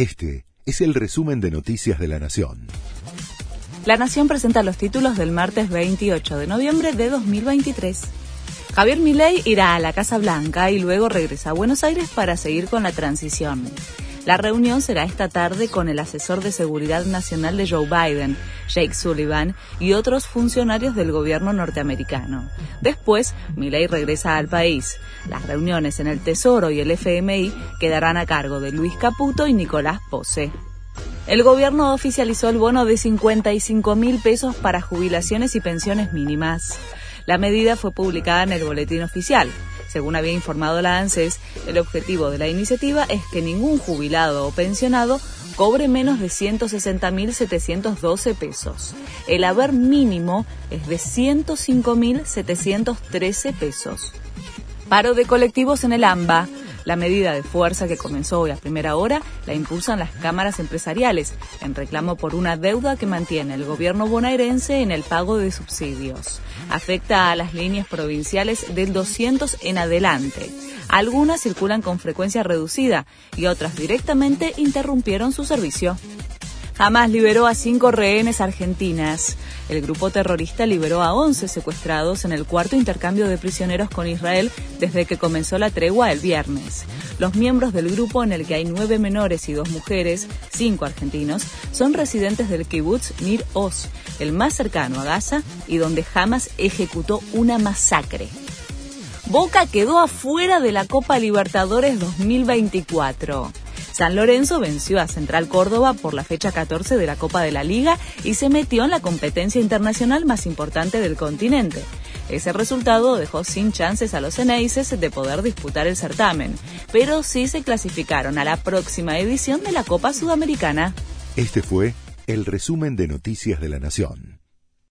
Este es el resumen de Noticias de la Nación. La Nación presenta los títulos del martes 28 de noviembre de 2023. Javier Milei irá a la Casa Blanca y luego regresa a Buenos Aires para seguir con la transición. La reunión será esta tarde con el asesor de seguridad nacional de Joe Biden, Jake Sullivan, y otros funcionarios del gobierno norteamericano. Después, Milley regresa al país. Las reuniones en el Tesoro y el FMI quedarán a cargo de Luis Caputo y Nicolás Pose. El gobierno oficializó el bono de 55 mil pesos para jubilaciones y pensiones mínimas. La medida fue publicada en el boletín oficial. Según había informado la ANSES, el objetivo de la iniciativa es que ningún jubilado o pensionado cobre menos de 160.712 pesos. El haber mínimo es de 105.713 pesos. Paro de colectivos en el AMBA. La medida de fuerza que comenzó hoy a primera hora la impulsan las cámaras empresariales en reclamo por una deuda que mantiene el gobierno bonaerense en el pago de subsidios. Afecta a las líneas provinciales del 200 en adelante. Algunas circulan con frecuencia reducida y otras directamente interrumpieron su servicio. Hamas liberó a cinco rehenes argentinas. El grupo terrorista liberó a 11 secuestrados en el cuarto intercambio de prisioneros con Israel desde que comenzó la tregua el viernes. Los miembros del grupo, en el que hay nueve menores y dos mujeres, cinco argentinos, son residentes del kibbutz Nir Oz, el más cercano a Gaza y donde Hamas ejecutó una masacre. Boca quedó afuera de la Copa Libertadores 2024. San Lorenzo venció a Central Córdoba por la fecha 14 de la Copa de la Liga y se metió en la competencia internacional más importante del continente. Ese resultado dejó sin chances a los Eneises de poder disputar el certamen, pero sí se clasificaron a la próxima edición de la Copa Sudamericana. Este fue el resumen de Noticias de la Nación.